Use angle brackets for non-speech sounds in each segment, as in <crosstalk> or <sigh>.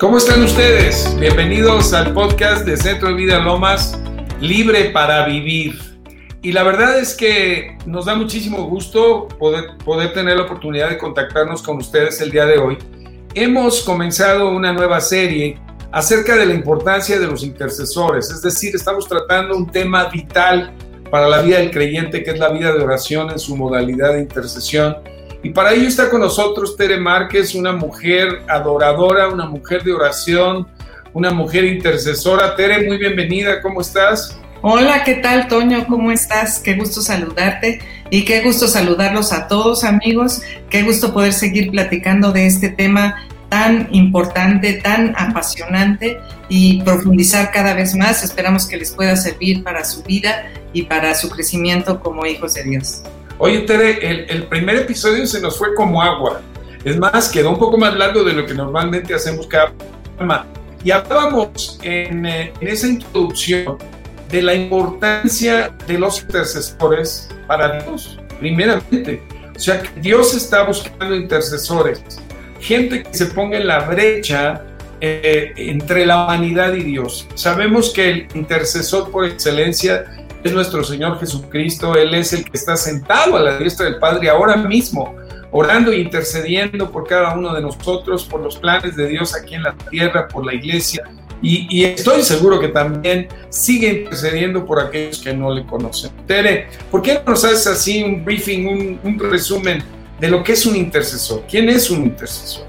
¿Cómo están ustedes? Bienvenidos al podcast de Centro de Vida Lomas, Libre para Vivir. Y la verdad es que nos da muchísimo gusto poder, poder tener la oportunidad de contactarnos con ustedes el día de hoy. Hemos comenzado una nueva serie acerca de la importancia de los intercesores, es decir, estamos tratando un tema vital para la vida del creyente, que es la vida de oración en su modalidad de intercesión y para ello está con nosotros Tere Márquez, una mujer adoradora, una mujer de oración, una mujer intercesora. Tere, muy bienvenida, ¿cómo estás? Hola, ¿qué tal, Toño? ¿Cómo estás? Qué gusto saludarte y qué gusto saludarlos a todos, amigos. Qué gusto poder seguir platicando de este tema tan importante, tan apasionante y profundizar cada vez más. Esperamos que les pueda servir para su vida y para su crecimiento como hijos de Dios. Oye, Tere, el, primer episodio se nos fue como agua. Es más, quedó un poco más largo de lo que normalmente hacemos cada programa. Y hablábamos en, eh, en esa introducción de la importancia de los intercesores para Dios, primeramente. O sea, que Dios está buscando intercesores, gente que se ponga en la brecha eh, entre la humanidad y Dios. Sabemos que el intercesor por excelencia es nuestro Señor Jesucristo, Él es el que está sentado a la diestra del Padre ahora mismo, orando e intercediendo por cada uno de nosotros, por los planes de Dios aquí en la tierra, por la iglesia. Y, estoy seguro que también sigue intercediendo por aquellos que no le conocen. Tere, ¿por qué no nos haces así un briefing, un, un resumen de lo que es un intercesor? ¿Quién es un intercesor?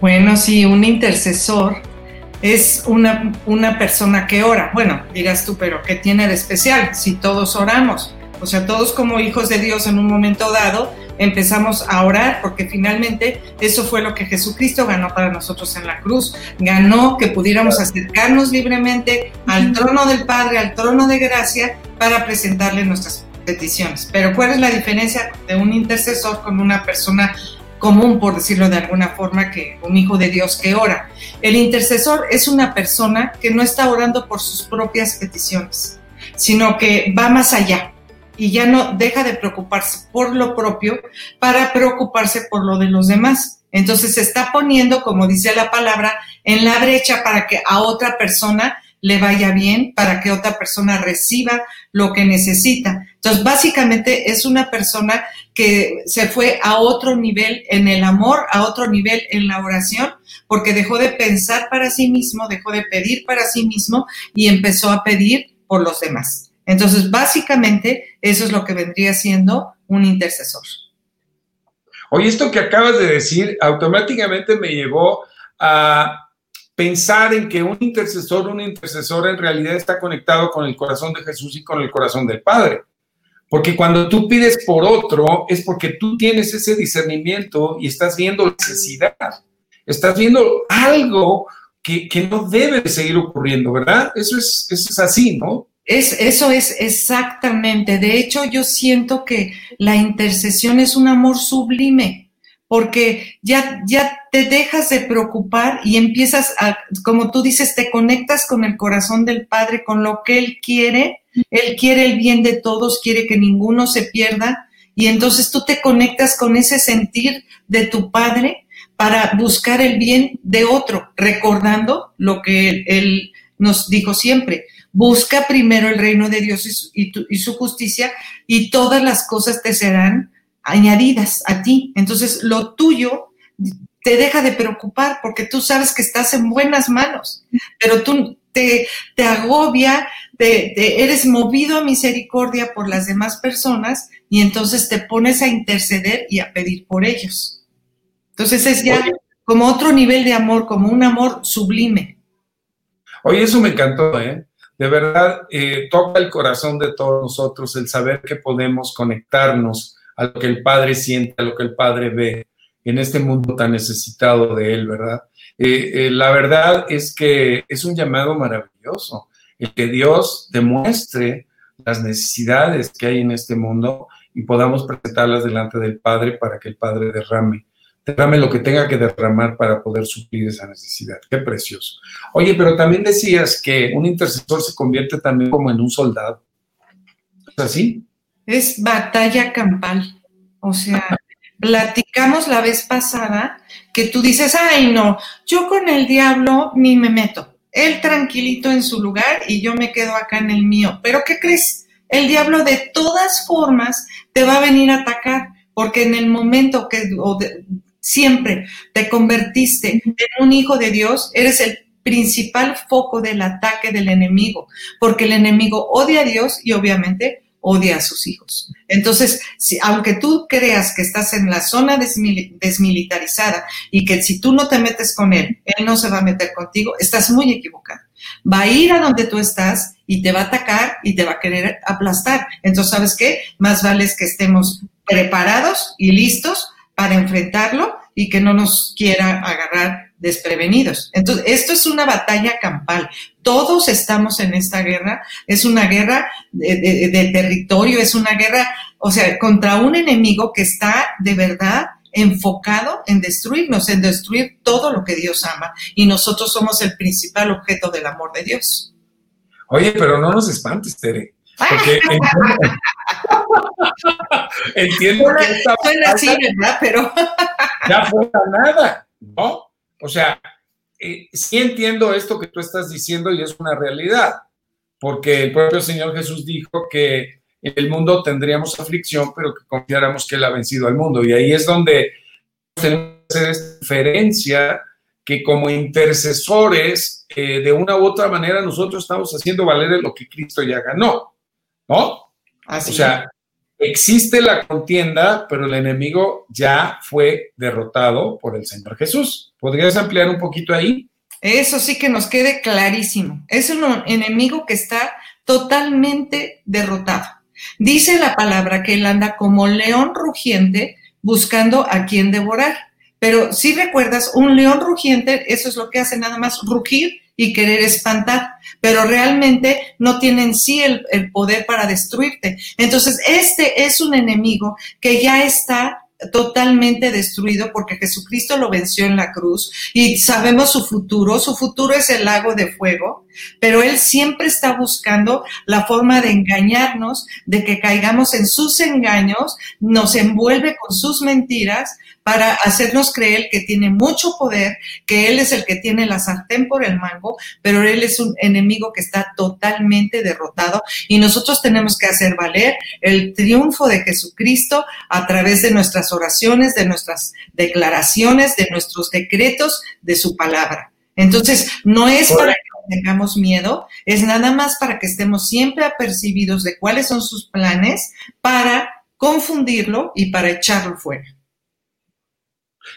Bueno, sí, un intercesor es una, una persona que ora. Bueno, dirás tú, pero ¿qué tiene de especial si todos oramos? O sea, todos como hijos de Dios en un momento dado empezamos a orar porque finalmente eso fue lo que Jesucristo ganó para nosotros en la cruz. Ganó que pudiéramos acercarnos libremente al trono del Padre, al trono de gracia para presentarle nuestras peticiones. Pero ¿cuál es la diferencia de un intercesor con una persona común, por decirlo de alguna forma, que un hijo de Dios que ora. El intercesor es una persona que no está orando por sus propias peticiones, sino que va más allá y ya no deja de preocuparse por lo propio para preocuparse por lo de los demás. Entonces se está poniendo, como dice la palabra, en la brecha para que a otra persona le vaya bien, para que otra persona reciba lo que necesita. Entonces, básicamente es una persona que se fue a otro nivel en el amor, a otro nivel en la oración, porque dejó de pensar para sí mismo, dejó de pedir para sí mismo y empezó a pedir por los demás. Entonces, básicamente, eso es lo que vendría siendo un intercesor. Oye, esto que acabas de decir automáticamente me llevó a pensar en que un intercesor, una intercesora en realidad está conectado con el corazón de Jesús y con el corazón del Padre. Porque cuando tú pides por otro es porque tú tienes ese discernimiento y estás viendo necesidad, estás viendo algo que, no debe de seguir ocurriendo, ¿verdad? Eso es, eso es así, ¿no? Es, eso es exactamente. De hecho, yo siento que la intercesión es un amor sublime porque ya, ya te dejas de preocupar y empiezas a, como tú dices, te conectas con el corazón del Padre, con lo que Él quiere. Él quiere el bien de todos, quiere que ninguno se pierda. Y entonces tú te conectas con ese sentir de tu Padre para buscar el bien de otro, recordando lo que Él nos dijo siempre. Busca primero el reino de Dios y su, justicia y todas las cosas te serán añadidas a ti. Entonces, lo tuyo te deja de preocupar porque tú sabes que estás en buenas manos, pero tú te, te agobia, te, eres movido a misericordia por las demás personas y entonces te pones a interceder y a pedir por ellos. Entonces es ya como otro nivel de amor, como un amor sublime. Oye, eso me encantó, ¿eh? De verdad, eh, toca el corazón de todos nosotros el saber que podemos conectarnos a lo que el Padre siente, a lo que el Padre ve en este mundo tan necesitado de Él, ¿verdad? Eh, eh, la verdad es que es un llamado maravilloso, el que Dios demuestre las necesidades que hay en este mundo y podamos presentarlas delante del Padre para que el Padre derrame, derrame lo que tenga que derramar para poder suplir esa necesidad. Qué precioso. Oye, pero también decías que un intercesor se convierte también como en un soldado. ¿Es así? Es batalla campal. O sea, platicamos la vez pasada que tú dices, ay no, yo con el diablo ni me meto. Él tranquilito en su lugar y yo me quedo acá en el mío. Pero ¿qué crees? El diablo de todas formas te va a venir a atacar, porque en el momento que siempre te convertiste en un hijo de Dios, eres el principal foco del ataque del enemigo, porque el enemigo odia a Dios y obviamente odia a sus hijos. Entonces, si, aunque tú creas que estás en la zona desmilitarizada y que si tú no te metes con él, él no se va a meter contigo, estás muy equivocado. Va a ir a donde tú estás y te va a atacar y te va a querer aplastar. Entonces, ¿sabes qué? Más vale es que estemos preparados y listos para enfrentarlo y que no nos quiera agarrar desprevenidos. Entonces, esto es una batalla campal. Todos estamos en esta guerra. Es una guerra de, territorio, es una guerra, o sea, contra un enemigo que está de verdad enfocado en destruirnos, en destruir todo lo que Dios ama. Y nosotros somos el principal objeto del amor de Dios. Oye, pero no nos espantes, Tere. Porque <laughs> <laughs> entiendo, que esta así, ¿verdad? Pero ya fuera nada, ¿no? O sea, eh, sí entiendo esto que tú estás diciendo y es una realidad, porque el propio Señor Jesús dijo que en el mundo tendríamos aflicción, pero que confiáramos que Él ha vencido al mundo. Y ahí es donde tenemos que hacer esta diferencia que como intercesores, eh, de una u otra manera, nosotros estamos haciendo valer lo que Cristo ya ganó, ¿no? Así o sea, existe la contienda, pero el enemigo ya fue derrotado por el Señor Jesús. ¿Podrías ampliar un poquito ahí? Eso sí que nos quede clarísimo. Es un enemigo que está totalmente derrotado. Dice la palabra que él anda como león rugiente buscando a quien devorar. Pero si recuerdas, un león rugiente, eso es lo que hace nada más rugir y querer espantar, pero realmente no tienen sí el, el, poder para destruirte. Entonces, este es un enemigo que ya está totalmente destruido porque Jesucristo lo venció en la cruz y sabemos su futuro, su futuro es el lago de fuego, pero Él siempre está buscando la forma de engañarnos, de que caigamos en sus engaños, nos envuelve con sus mentiras para hacernos creer que tiene mucho poder, que Él es el que tiene la sartén por el mango, pero Él es un enemigo que está totalmente derrotado y nosotros tenemos que hacer valer el triunfo de Jesucristo a través de nuestras oraciones, de nuestras declaraciones, de nuestros decretos, de su palabra. Entonces, no es para tengamos miedo, es nada más para que estemos siempre apercibidos de cuáles son sus planes para confundirlo y para echarlo fuera.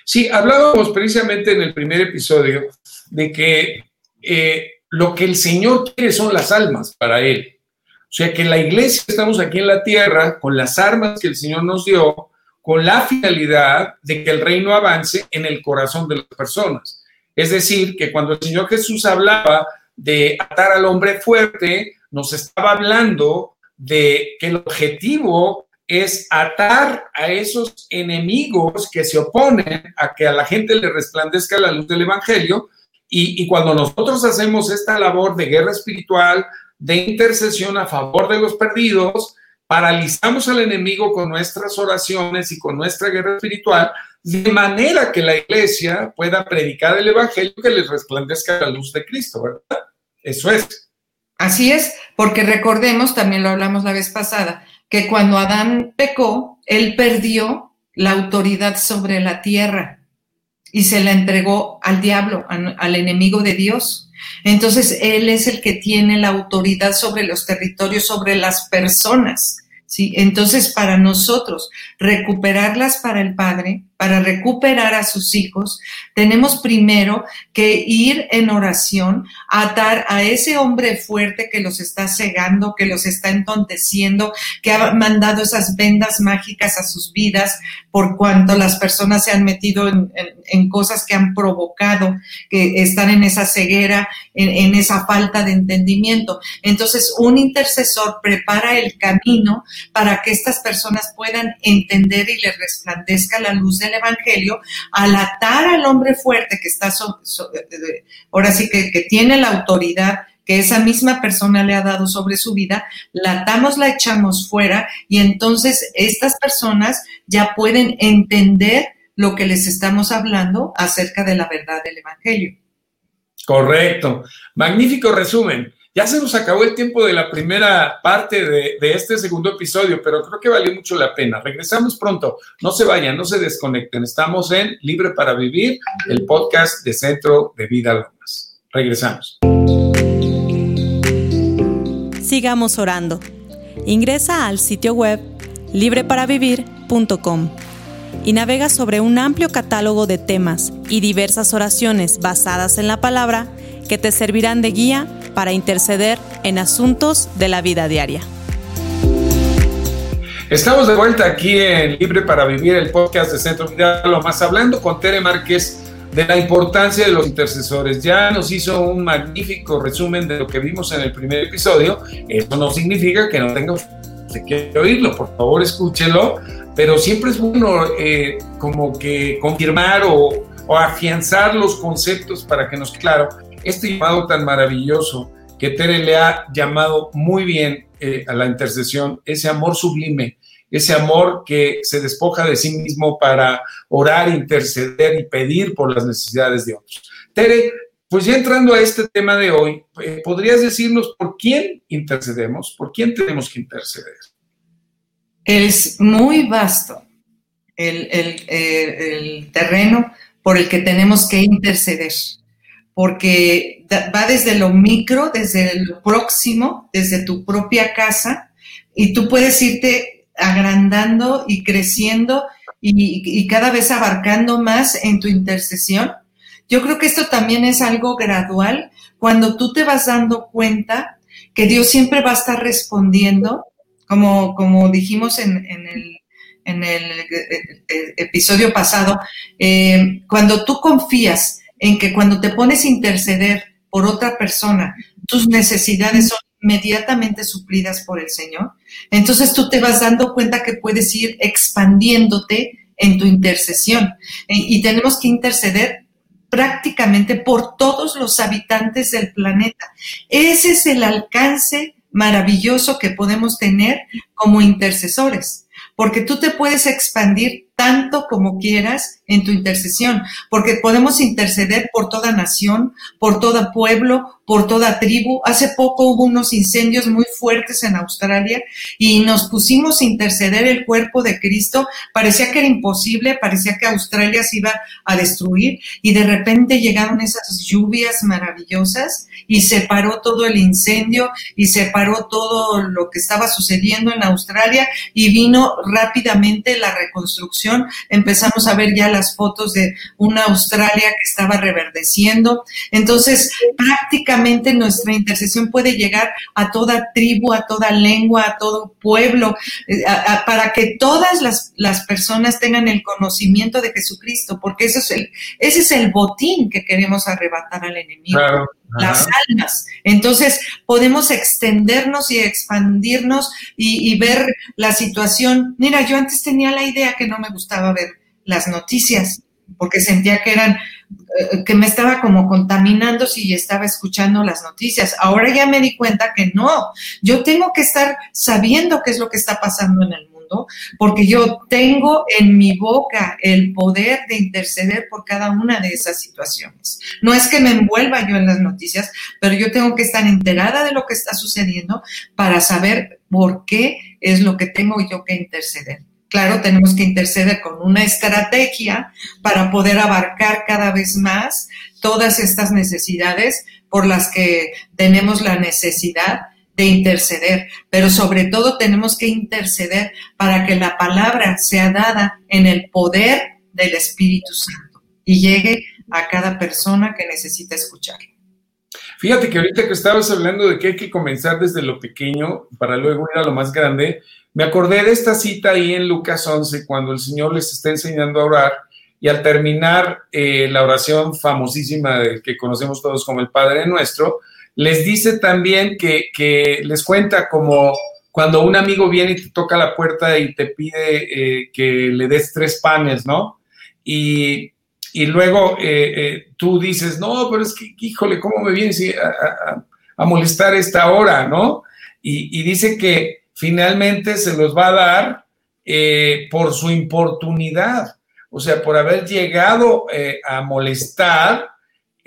Sí, hablábamos precisamente en el primer episodio de que eh, lo que el Señor quiere son las almas para Él. O sea que la iglesia estamos aquí en la tierra con las armas que el Señor nos dio, con la finalidad de que el reino avance en el corazón de las personas. Es decir, que cuando el Señor Jesús hablaba de atar al hombre fuerte, nos estaba hablando de que el objetivo es atar a esos enemigos que se oponen a que a la gente le resplandezca la luz del Evangelio. Y, cuando nosotros hacemos esta labor de guerra espiritual, de intercesión a favor de los perdidos, paralizamos al enemigo con nuestras oraciones y con nuestra guerra espiritual, de manera que la iglesia pueda predicar el Evangelio que les resplandezca la luz de Cristo, ¿verdad? Eso es. Así es, porque recordemos, también lo hablamos la vez pasada, que cuando Adán pecó, él perdió la autoridad sobre la tierra y se la entregó al diablo, al enemigo de Dios. Entonces, él es el que tiene la autoridad sobre los territorios, sobre las personas. ¿sí? Entonces, para nosotros recuperarlas para el Padre, para recuperar a sus hijos, tenemos primero que ir en oración, atar a ese hombre fuerte que los está cegando, que los está entonteciendo, que ha mandado esas vendas mágicas a sus vidas por cuanto las personas se han metido en, cosas que han provocado que están en esa ceguera, en, en esa falta de entendimiento. Entonces, un intercesor prepara el camino para que estas personas puedan entender y les resplandezca la luz de el Evangelio, al atar al hombre fuerte que está, ahora sí que, que tiene la autoridad que esa misma persona le ha dado sobre su vida, la atamos, la echamos fuera y entonces estas personas ya pueden entender lo que les estamos hablando acerca de la verdad del Evangelio. Correcto. Magnífico resumen. Ya se nos acabó el tiempo de la primera parte de, este segundo episodio, pero creo que valió mucho la pena. Regresamos pronto. No se vayan, no se desconecten. Estamos en Libre para Vivir, el podcast de Centro de Vida Lomas. Regresamos. Sigamos orando. Ingresa al sitio web libreparavivir.com y navega sobre un amplio catálogo de temas y diversas oraciones basadas en la palabra que te servirán de guía para interceder en asuntos de la vida diaria. Estamos de vuelta aquí en Libre para Vivir, el podcast de Centro Vida Lo Más, hablando con Tere Márquez de la importancia de los intercesores. Ya nos hizo un magnífico resumen de lo que vimos en el primer episodio. Eso no significa que no tenga que oírlo, por favor escúchelo, pero siempre es bueno eh, como que confirmar o, o afianzar los conceptos para que nos claro este llamado tan maravilloso que Tere le ha llamado muy bien eh, a la intercesión, ese amor sublime, ese amor que se despoja de sí mismo para orar, interceder y pedir por las necesidades de otros. Tere, pues ya entrando a este tema de hoy, eh, ¿podrías decirnos por quién intercedemos? ¿Por quién tenemos que interceder? Es muy vasto el, el terreno por el que tenemos que interceder porque va desde lo micro, desde lo próximo, desde tu propia casa, y tú puedes irte agrandando y creciendo y, cada vez abarcando más en tu intercesión. Yo creo que esto también es algo gradual cuando tú te vas dando cuenta que Dios siempre va a estar respondiendo, como, como dijimos en, el, episodio pasado, eh, cuando tú confías en que cuando te pones a interceder por otra persona, tus necesidades son inmediatamente suplidas por el Señor, entonces tú te vas dando cuenta que puedes ir expandiéndote en tu intercesión. Y, tenemos que interceder prácticamente por todos los habitantes del planeta. Ese es el alcance maravilloso que podemos tener como intercesores, porque tú te puedes expandir tanto como quieras en tu intercesión, porque podemos interceder por toda nación, por todo pueblo, por toda tribu. Hace poco hubo unos incendios muy fuertes en Australia y nos pusimos a interceder el cuerpo de Cristo. Parecía que era imposible, parecía que Australia se iba a destruir y de repente llegaron esas lluvias maravillosas y se paró todo el incendio y se paró todo lo que estaba sucediendo en Australia y vino rápidamente la reconstrucción empezamos a ver ya las fotos de una Australia que estaba reverdeciendo. Entonces, prácticamente nuestra intercesión puede llegar a toda tribu, a toda lengua, a todo pueblo, eh, para que todas las, personas tengan el conocimiento de Jesucristo, porque es el, ese es el botín que queremos arrebatar al enemigo. Las almas. Entonces podemos extendernos y expandirnos y, ver la situación. Mira, yo antes tenía la idea que no me gustaba ver las noticias porque sentía que eran, eh, que me estaba como contaminando si estaba escuchando las noticias. Ahora ya me di cuenta que no, yo tengo que estar sabiendo qué es lo que está pasando en el mundo porque yo tengo en mi boca el poder de interceder por cada una de esas situaciones. No es que me envuelva yo en las noticias, pero yo tengo que estar enterada de lo que está sucediendo para saber por qué es lo que tengo yo que interceder. Claro, tenemos que interceder con una estrategia para poder abarcar cada vez más todas estas necesidades por las que tenemos la necesidad de interceder, pero sobre todo tenemos que interceder para que la palabra sea dada en el poder del Espíritu Santo y llegue a cada persona que necesita escucharlo. Fíjate que ahorita que estabas hablando de que hay que comenzar desde lo pequeño para luego ir a lo más grande, me acordé de esta cita ahí en Lucas 11, cuando el Señor les está enseñando a orar y al terminar eh, la oración famosísima que conocemos todos como el Padre Nuestro, les dice también que, les cuenta como cuando un amigo viene y te toca la puerta y te pide eh, que le des tres panes, ¿no? Y, luego eh, eh, tú dices, no, pero es que, híjole, ¿cómo me vienes a, a molestar esta hora, ¿no? Y, dice que finalmente se los va a dar por su importunidad, o sea, por haber llegado a molestar,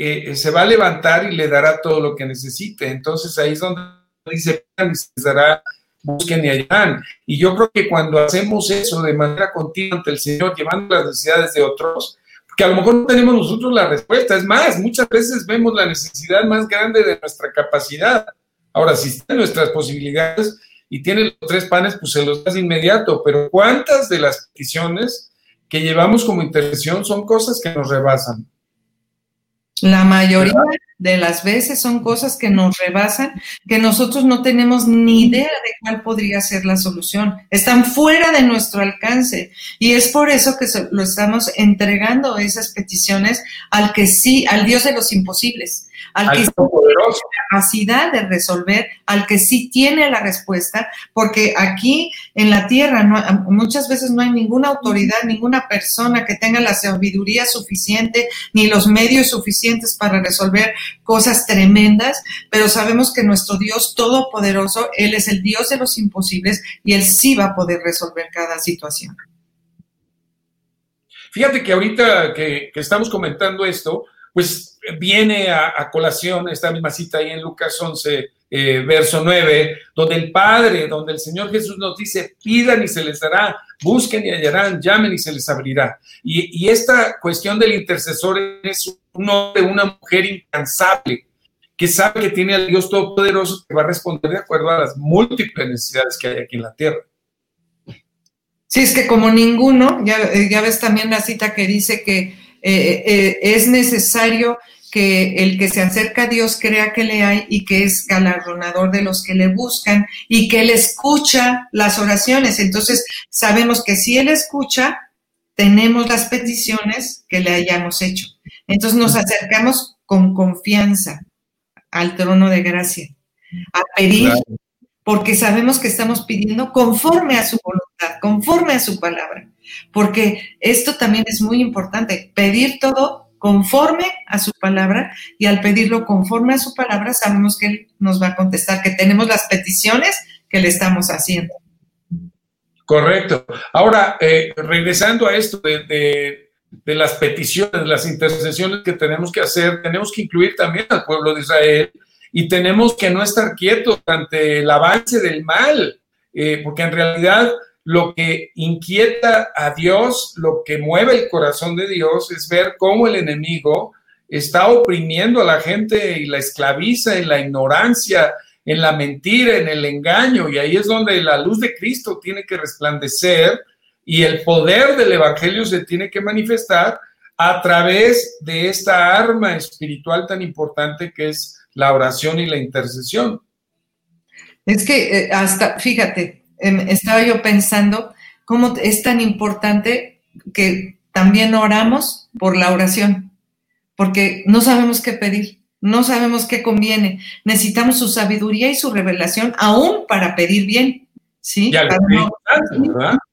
eh, se va a levantar y le dará todo lo que necesite. Entonces ahí es donde dice, se dará, busquen y hallarán. Y yo creo que cuando hacemos eso de manera continua ante el Señor, llevando las necesidades de otros, que a lo mejor no tenemos nosotros la respuesta. Es más, muchas veces vemos la necesidad más grande de nuestra capacidad. Ahora, si están nuestras posibilidades y tiene los tres panes, pues se los das inmediato. Pero ¿cuántas de las peticiones que llevamos como intercesión son cosas que nos rebasan? La mayoría de las veces son cosas que nos rebasan, que nosotros no tenemos ni idea de cuál podría ser la solución. Están fuera de nuestro alcance. Y es por eso que lo estamos entregando esas peticiones al que sí, al Dios de los imposibles al, que sí tiene la capacidad de resolver, al que sí tiene la respuesta, porque aquí en la tierra muchas veces no hay ninguna autoridad, ninguna persona que tenga la sabiduría suficiente ni los medios suficientes para resolver cosas tremendas, pero sabemos que nuestro Dios todopoderoso, Él es el Dios de los imposibles y Él sí va a poder resolver cada situación. Fíjate que ahorita que, que estamos comentando esto, pues viene a, colación esta misma cita ahí en Lucas 11, eh, verso 9, donde el Padre, donde el Señor Jesús nos dice, pidan y se les dará, busquen y hallarán, llamen y se les abrirá. Y, esta cuestión del intercesor es un hombre, una mujer incansable, que sabe que tiene al Dios Todopoderoso que va a responder de acuerdo a las múltiples necesidades que hay aquí en la tierra. Sí, es que como ninguno, ya ves también la cita que dice que eh, eh, es necesario que el que se acerca a Dios crea que le hay y que es galardonador de los que le buscan y que Él escucha las oraciones. Entonces, sabemos que si Él escucha, tenemos las peticiones que le hayamos hecho. Entonces, nos acercamos con confianza al trono de gracia, a pedir, porque sabemos que estamos pidiendo conforme a su voluntad, conforme a su palabra porque esto también es muy importante, pedir todo conforme a su palabra y al pedirlo conforme a su palabra sabemos que Él nos va a contestar, que tenemos las peticiones que le estamos haciendo. Correcto. Ahora, eh, regresando a esto de, de, las peticiones, las intercesiones que tenemos que hacer, tenemos que incluir también al pueblo de Israel y tenemos que no estar quietos ante el avance del mal, eh, porque en realidad lo que inquieta a Dios, lo que mueve el corazón de Dios es ver cómo el enemigo está oprimiendo a la gente y la esclaviza en la ignorancia, en la mentira, en el engaño. Y ahí es donde la luz de Cristo tiene que resplandecer y el poder del Evangelio se tiene que manifestar a través de esta arma espiritual tan importante que es la oración y la intercesión. Es que eh, hasta, fíjate, Em, estaba yo pensando cómo es tan importante que también oramos por la oración, porque no sabemos qué pedir, no sabemos qué conviene. Necesitamos su sabiduría y su revelación aún para pedir bien. ¿Sí?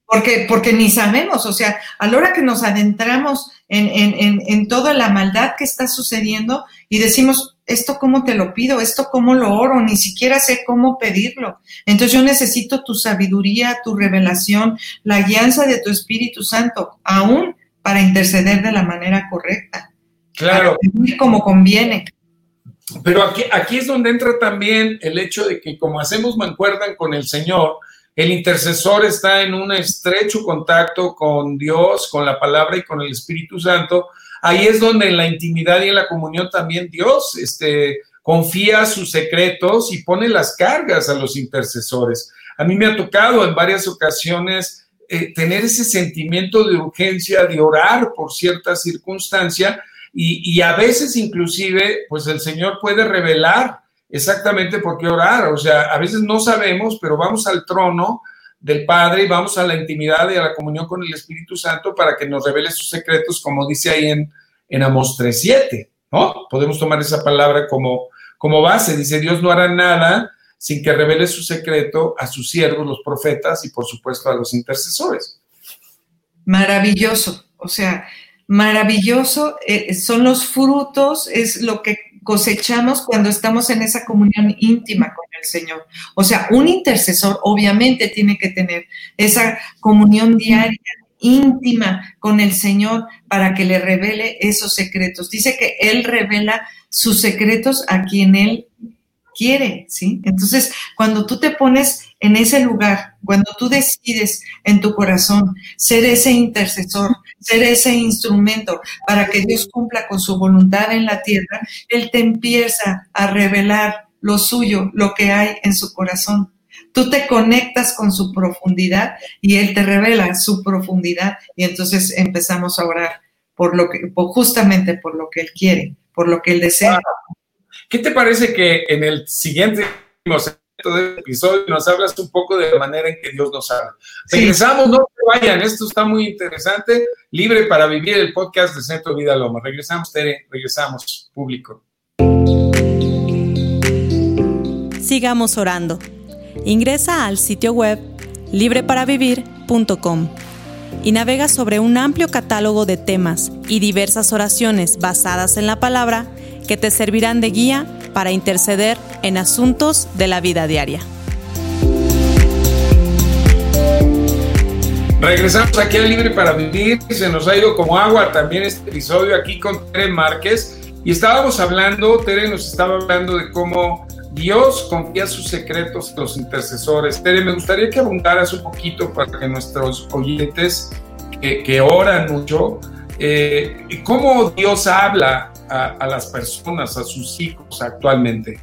porque, porque ni sabemos, o sea, a la hora que nos adentramos en, en, en toda la maldad que está sucediendo y decimos, esto cómo te lo pido, esto cómo lo oro, ni siquiera sé cómo pedirlo. Entonces yo necesito tu sabiduría, tu revelación, la guianza de tu Espíritu Santo, aún para interceder de la manera correcta. Claro. como conviene. Pero aquí, aquí es donde entra también el hecho de que como hacemos mancuerdan con el Señor, el intercesor está en un estrecho contacto con Dios, con la palabra y con el Espíritu Santo, ahí es donde en la intimidad y en la comunión también Dios este, confía sus secretos y pone las cargas a los intercesores. A mí me ha tocado en varias ocasiones eh, tener ese sentimiento de urgencia, de orar por cierta circunstancia y, y, a veces inclusive, pues el Señor puede revelar exactamente por qué orar. O sea, a veces no sabemos, pero vamos al trono del Padre y vamos a la intimidad y a la comunión con el Espíritu Santo para que nos revele sus secretos, como dice ahí en, en Amos 3.7, ¿no? Podemos tomar esa palabra como, como base. Dice, Dios no hará nada sin que revele su secreto a sus siervos, los profetas, y por supuesto a los intercesores. Maravilloso, o sea, maravilloso, eh, son los frutos, es lo que cosechamos cuando estamos en esa comunión íntima con el Señor. O sea, un intercesor obviamente tiene que tener esa comunión diaria, íntima con el Señor para que le revele esos secretos. Dice que Él revela sus secretos a quien Él quiere, ¿sí? Entonces, cuando tú te pones en ese lugar, cuando tú decides en tu corazón ser ese intercesor, ser ese instrumento para que Dios cumpla con su voluntad en la tierra, Él te empieza a revelar lo suyo, lo que hay en su corazón. Tú te conectas con su profundidad y Él te revela su profundidad y entonces empezamos a orar por lo que, justamente por lo que Él quiere, por lo que Él desea. ¿Qué te parece que en el siguiente episodio nos hablas un poco de la manera en que Dios nos habla? Regresamos, no se vayan, esto está muy interesante. Libre para vivir el podcast de Centro Vida Loma. Regresamos, Tere, regresamos, público. Sigamos orando. Ingresa al sitio web libreparavivir.com y navega sobre un amplio catálogo de temas y diversas oraciones basadas en la palabra que te servirán de guía para interceder en asuntos de la vida diaria. Regresamos aquí al Libre para Vivir. Se nos ha ido como agua también este episodio aquí con Tere Márquez. Y estábamos hablando, Tere nos estaba hablando de cómo Dios confía sus secretos a los intercesores. Tere, me gustaría que abundaras un poquito para que nuestros oyentes que, oran mucho, eh, cómo Dios habla a, las personas, a sus hijos actualmente?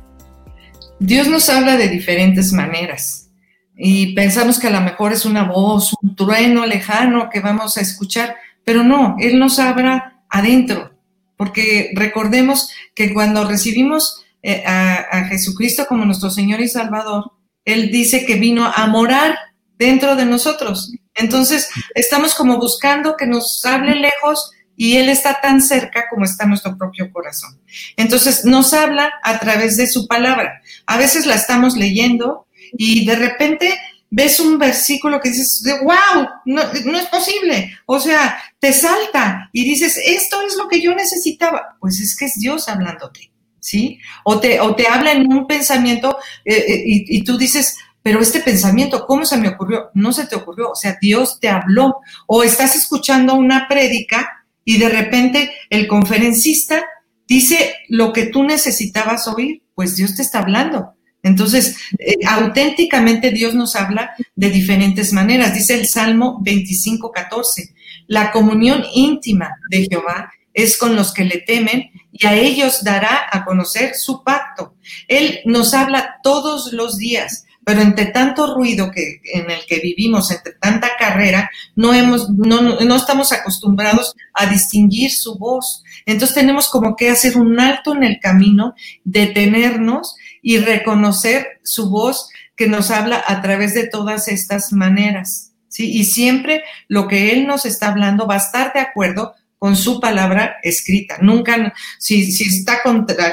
Dios nos habla de diferentes maneras y pensamos que a lo mejor es una voz, un trueno lejano que vamos a escuchar, pero no, Él nos habla adentro, porque recordemos que cuando recibimos eh, a, a Jesucristo como nuestro Señor y Salvador, Él dice que vino a morar dentro de nosotros. Entonces, estamos como buscando que nos hable lejos y Él está tan cerca como está nuestro propio corazón. Entonces nos habla a través de su palabra. A veces la estamos leyendo y de repente ves un versículo que dices, wow, no, es posible. O sea, te salta y dices, esto es lo que yo necesitaba. Pues es que es Dios hablándote, ¿sí? O te, o te habla en un pensamiento eh, eh, y, y tú dices, pero este pensamiento, ¿cómo se me ocurrió? No se te ocurrió, o sea, Dios te habló. O estás escuchando una prédica y de repente el conferencista dice lo que tú necesitabas oír, pues Dios te está hablando. Entonces, eh, auténticamente Dios nos habla de diferentes maneras. Dice el Salmo 25, 14, la comunión íntima de Jehová es con los que le temen y a ellos dará a conocer su pacto. Él nos habla todos los días pero entre tanto ruido que, en el que vivimos, entre tanta carrera, no, hemos, no, no estamos acostumbrados a distinguir su voz. Entonces tenemos como que hacer un alto en el camino, detenernos y reconocer su voz que nos habla a través de todas estas maneras. ¿sí? Y siempre lo que Él nos está hablando va a estar de acuerdo con su palabra escrita. Nunca, si, si está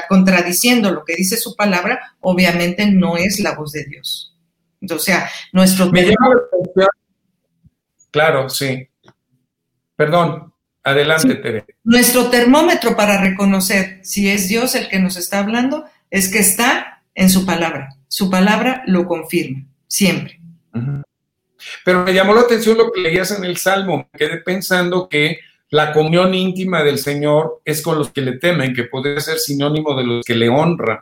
contradiciendo lo que dice su palabra, obviamente no es la voz de Dios. O sea, nuestro... Me Claro, sí. Perdón, adelante, Tere. Nuestro termómetro para reconocer si es Dios el que nos está hablando es que está en su palabra. Su palabra lo confirma, siempre. Pero me llamó la atención lo que leías en el Salmo. Me quedé pensando que la comunión íntima del Señor es con los que le temen, que podría ser sinónimo de los que le honran.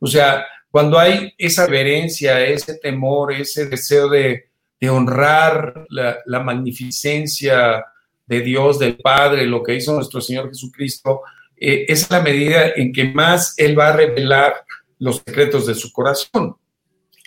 O sea, cuando hay esa reverencia, ese temor, ese deseo de, honrar la, magnificencia de Dios, del Padre, lo que hizo nuestro Señor Jesucristo, eh, es la medida en que más Él va a revelar los secretos de su corazón.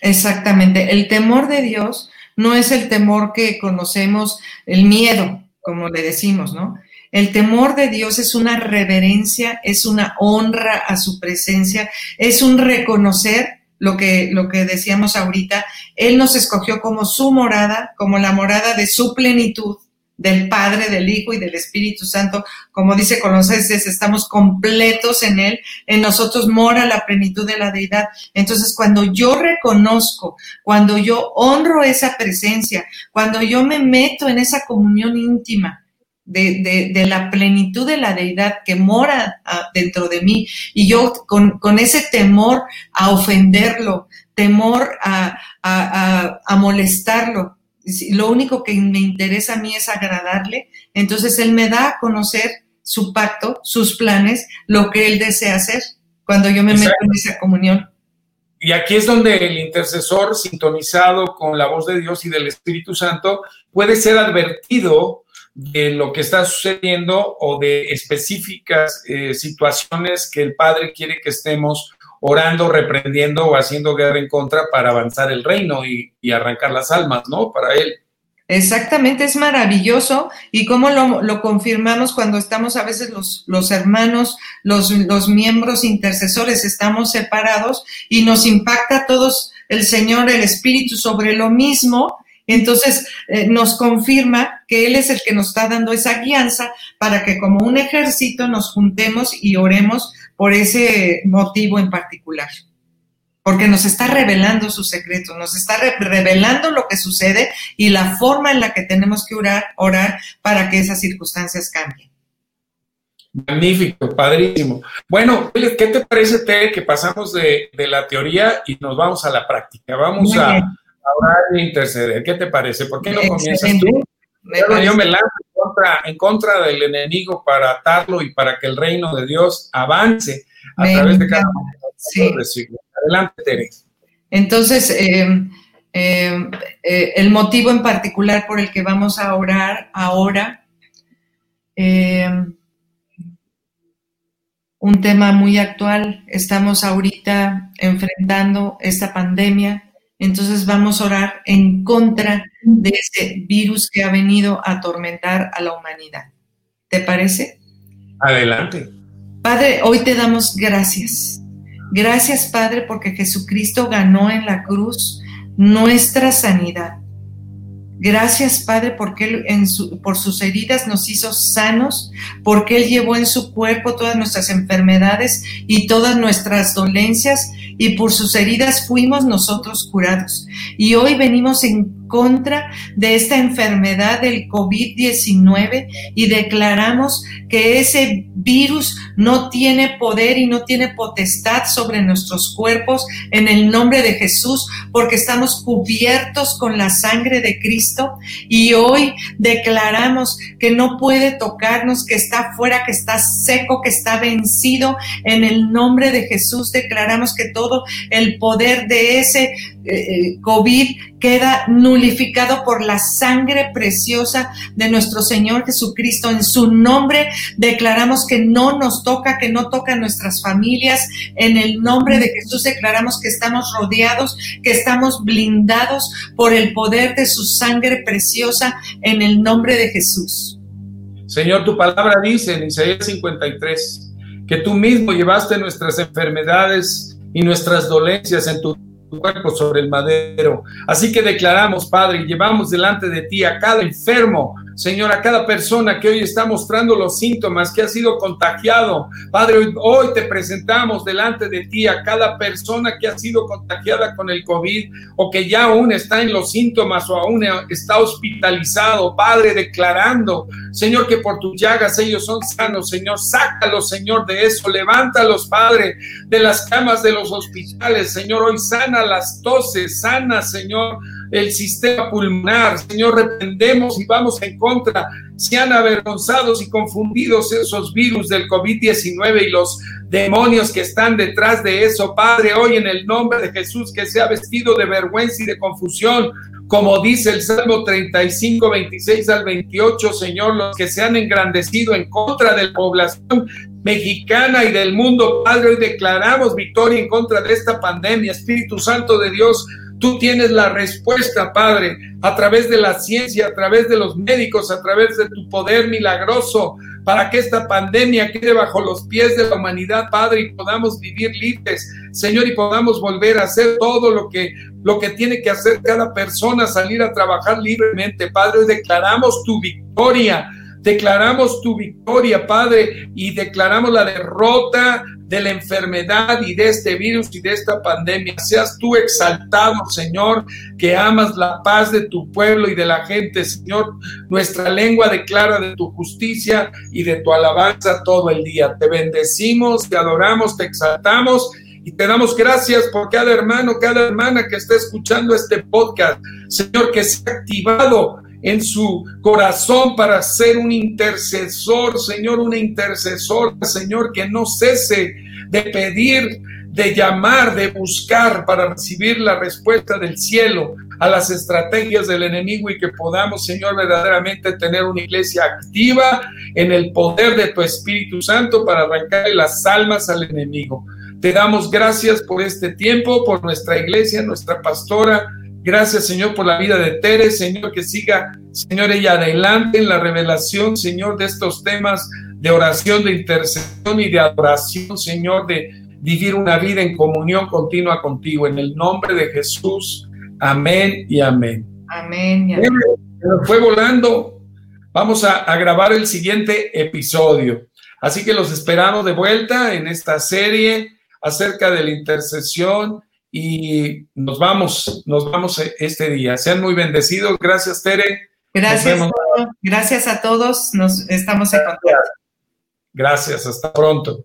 Exactamente. El temor de Dios no es el temor que conocemos, el miedo, como le decimos, ¿no? El temor de Dios es una reverencia, es una honra a su presencia, es un reconocer lo que, lo que decíamos ahorita. Él nos escogió como su morada, como la morada de su plenitud, del Padre, del Hijo y del Espíritu Santo. Como dice Colosenses, estamos completos en Él. En nosotros mora la plenitud de la deidad. Entonces, cuando yo reconozco, cuando yo honro esa presencia, cuando yo me meto en esa comunión íntima de, la plenitud de la deidad que mora ah, dentro de mí y yo con, ese temor a ofenderlo, temor a, a, molestarlo, lo único que me interesa a mí es agradarle, entonces Él me da a conocer su pacto, sus planes, lo que Él desea hacer cuando yo me meto en esa comunión. Y aquí es donde el intercesor, sintonizado con la voz de Dios y del Espíritu Santo, puede ser advertido de lo que está sucediendo o de específicas eh, situaciones que el Padre quiere que estemos orando, reprendiendo o haciendo guerra en contra para avanzar el reino y, y arrancar las almas, ¿no? Para Él. Exactamente, es maravilloso y cómo lo, confirmamos cuando estamos a veces los, los hermanos, los, los, miembros intercesores, estamos separados y nos impacta a todos el Señor, el Espíritu sobre lo mismo. Entonces eh, nos confirma que Él es el que nos está dando esa guianza para que como un ejército nos juntemos y oremos por ese motivo en particular porque nos está revelando sus secretos, nos está revelando lo que sucede y la forma en la que tenemos que orar, orar para que esas circunstancias cambien. Magnífico, padrísimo. Bueno, ¿qué te parece, Tere, que pasamos de, la teoría y nos vamos a la práctica? Vamos a, orar e interceder. ¿Qué te parece? ¿Por qué no comienzas tú? Yo me lanzo en contra, en contra, del enemigo para atarlo y para que el reino de Dios avance a través de cada sí. Adelante, Tere. Entonces, eh, eh, eh, el motivo en particular por el que vamos a orar ahora, un tema muy actual, estamos ahorita enfrentando esta pandemia, entonces vamos a orar en contra de ese virus que ha venido a atormentar a la humanidad. ¿Te parece? Adelante. Padre, hoy te damos gracias Gracias, Padre, porque Jesucristo ganó en la cruz nuestra sanidad. Gracias, Padre, porque Él en por sus heridas nos hizo sanos, porque Él llevó en su cuerpo todas nuestras enfermedades y todas nuestras dolencias, y por sus heridas fuimos nosotros curados. Y hoy venimos en contra de esta enfermedad del COVID-19 y declaramos que ese virus no tiene poder y no tiene potestad sobre nuestros cuerpos en el nombre de Jesús, porque estamos cubiertos con la sangre de Cristo y hoy declaramos que no puede tocarnos, que está fuera, que está seco, que está vencido. En el nombre de Jesús declaramos que todo el poder de ese eh, eh, COVID queda nulificado por la sangre preciosa de nuestro Señor Jesucristo. En su nombre declaramos que no nos toca, que no toca a nuestras familias. En el nombre de Jesús declaramos que estamos rodeados, que estamos blindados por el poder de su sangre preciosa en el nombre de Jesús. Señor, tu palabra dice en Isaías 53 que tú mismo llevaste nuestras enfermedades y nuestras dolencias en tu cuerpo sobre el madero. Así que declaramos, Padre, y llevamos delante de ti a cada enfermo, Señor, a cada persona que hoy está mostrando los síntomas, que ha sido contagiado. Padre, hoy, te presentamos delante de ti a cada persona que ha sido contagiada con el COVID o que ya aún está en los síntomas o aún está hospitalizado. Padre, declarando, Señor, que por tus llagas ellos son sanos. Señor, sácalos, Señor, de eso. Levántalos, Padre, de las camas de los hospitales. Señor, hoy sana las toses, sana, Señor el sistema pulmonar. Señor, reprendemos y vamos en contra. Sean avergonzados y confundidos esos virus del COVID-19 y los demonios que están detrás de eso. Padre, hoy en el nombre de Jesús, que sea vestido de vergüenza y de confusión, como dice el Salmo 35, 26 al 28, Señor, los que se han engrandecido en contra de la población mexicana y del mundo, Padre, hoy declaramos victoria en contra de esta pandemia. Espíritu Santo de Dios, Tú tienes la respuesta, Padre, a través de la ciencia, a través de los médicos, a través de tu poder milagroso, para que esta pandemia quede bajo los pies de la humanidad, Padre, y podamos vivir libres, Señor, y podamos volver a hacer todo lo que lo que tiene que hacer cada persona, salir a trabajar libremente, Padre, declaramos tu victoria Declaramos tu victoria, Padre, y declaramos la derrota de la enfermedad y de este virus y de esta pandemia. Seas tú exaltado, Señor, que amas la paz de tu pueblo y de la gente, Señor. Nuestra lengua declara de tu justicia y de tu alabanza todo el día. Te bendecimos, te adoramos, te exaltamos y te damos gracias por cada hermano, cada hermana que está escuchando este podcast. Señor, que se ha activado en su corazón para ser un intercesor, Señor, una intercesora, Señor, que no cese de pedir, de llamar, de buscar para recibir la respuesta del cielo a las estrategias del enemigo y que podamos, Señor, verdaderamente tener una iglesia activa en el poder de tu Espíritu Santo para arrancarle las almas al enemigo. Te damos gracias por este tiempo, por nuestra iglesia, nuestra pastora, Gracias, Señor, por la vida de Tere, Señor, que siga, Señor, ella adelante en la revelación, Señor, de estos temas de oración, de intercesión y de adoración, Señor, de vivir una vida en comunión continua contigo. En el nombre de Jesús, amén y amén. Amén. Y amén. Fue volando. Vamos a, a grabar el siguiente episodio. Así que los esperamos de vuelta en esta serie acerca de la intercesión y nos vamos, nos vamos este día. Sean muy bendecidos. Gracias, Tere. Gracias, gracias a todos. Nos estamos en contacto. Gracias, hasta pronto.